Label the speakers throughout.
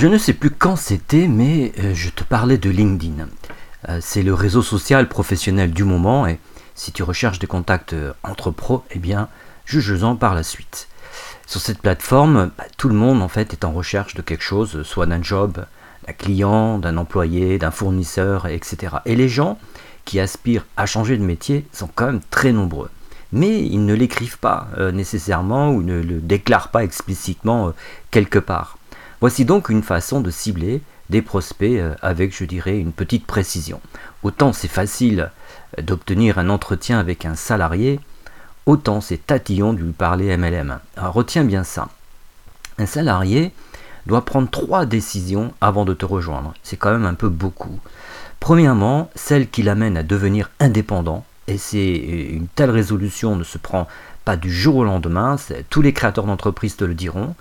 Speaker 1: Je ne sais plus quand c'était, mais euh, je te parlais de LinkedIn. Euh, c'est le réseau social professionnel du moment et si tu recherches des contacts euh, entre pros, eh bien, juge-en par la suite. Sur cette plateforme, bah, tout le monde en fait est en recherche de quelque chose, soit d'un job, d'un client, d'un employé, d'un fournisseur, etc. Et les gens qui aspirent à changer de métier sont quand même très nombreux. Mais ils ne l'écrivent pas nécessairement ou ne le déclarent pas explicitement quelque part. Voici donc une façon de cibler des prospects euh, avec, je dirais, une petite précision. Autant c'est facile euh, d'obtenir un entretien avec un salarié, autant c'est tatillon de lui parler MLM. Alors retiens bien ça. Un salarié doit prendre trois décisions avant de te rejoindre. C'est quand même un peu beaucoup. Premièrement, celle qui l'amène à devenir indépendant, et c'est euh, une telle résolution ne se prend pas du jour au lendemain, tous les créateurs d'entreprises te le diront.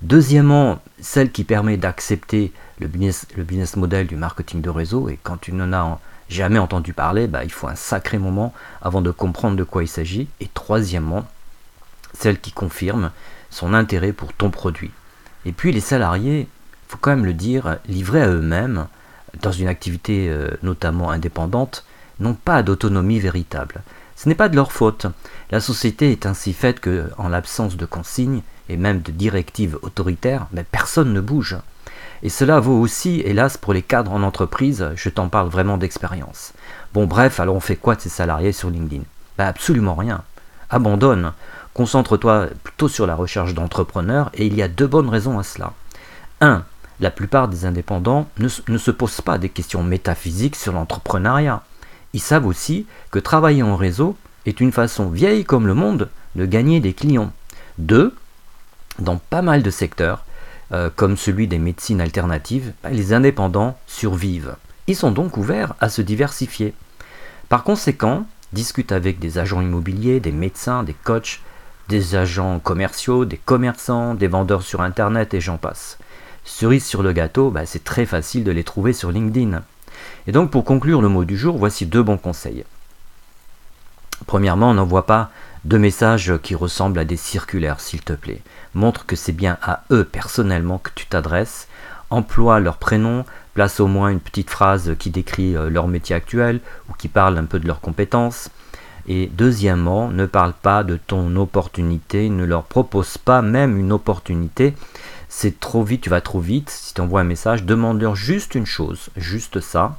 Speaker 1: Deuxièmement, celle qui permet d'accepter le business, model du marketing de réseau, et quand tu n'en as jamais entendu parler, bah, il faut un sacré moment avant de comprendre de quoi il s'agit. Et troisièmement, celle qui confirme son intérêt pour ton produit. Et puis les salariés, il faut quand même le dire, livrés à eux-mêmes, dans une activité euh, notamment indépendante, n'ont pas d'autonomie véritable. Ce n'est pas de leur faute. La société est ainsi faite que, en l'absence de consignes et même de directives autoritaires, mais personne ne bouge. Et cela vaut aussi, hélas, pour les cadres en entreprise, je t'en parle vraiment d'expérience. Bon bref, alors on fait quoi de ces salariés sur LinkedIn? Bah, Absolument rien. Abandonne. Concentre-toi plutôt sur la recherche d'entrepreneurs et il y a deux bonnes raisons à cela. 1. La plupart des indépendants ne se posent pas des questions métaphysiques sur l'entrepreneuriat. Ils savent aussi que travailler en réseau est une façon vieille comme le monde de gagner des clients. 2. Dans pas mal de secteurs, euh, comme celui des médecines alternatives, bah, les indépendants survivent. Ils sont donc ouverts à se diversifier. Par conséquent, discute avec des agents immobiliers, des médecins, des coachs, des agents commerciaux, des commerçants, des vendeurs sur Internet et j'en passe. Cerise sur le gâteau, bah, c'est très facile de les trouver sur LinkedIn. Et donc pour conclure le mot du jour, voici deux bons conseils. Premièrement, n'envoie pas de messages qui ressemblent à des circulaires, s'il te plaît. Montre que c'est bien à eux personnellement que tu t'adresses. Emploie leur prénom, place au moins une petite phrase qui décrit euh, leur métier actuel ou qui parle un peu de leurs compétences. Et deuxièmement, ne parle pas de ton opportunité, ne leur propose pas même une opportunité. C'est trop vite, tu vas trop vite. Si tu envoies un message, demande-leur juste une chose, juste ça.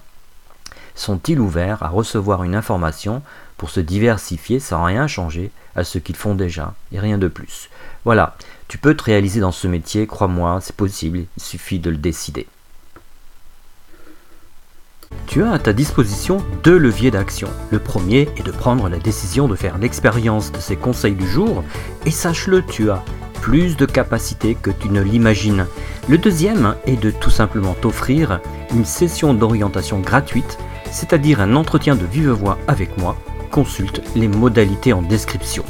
Speaker 1: Sont-ils ouverts à recevoir une information pour se diversifier sans rien changer à ce qu'ils font déjà, et rien de plus? Voilà, tu peux te réaliser dans ce métier, crois-moi, c'est possible, il suffit de le décider. Tu as à ta disposition deux leviers d'action. Le premier est de prendre la décision de faire l'expérience de ces conseils du jour, et sache-le, tu as plus de capacité que tu ne l'imagines. Le deuxième est de tout simplement t'offrir une session d'orientation gratuite, c'est-à-dire un entretien de vive voix avec moi consulte les modalités en description.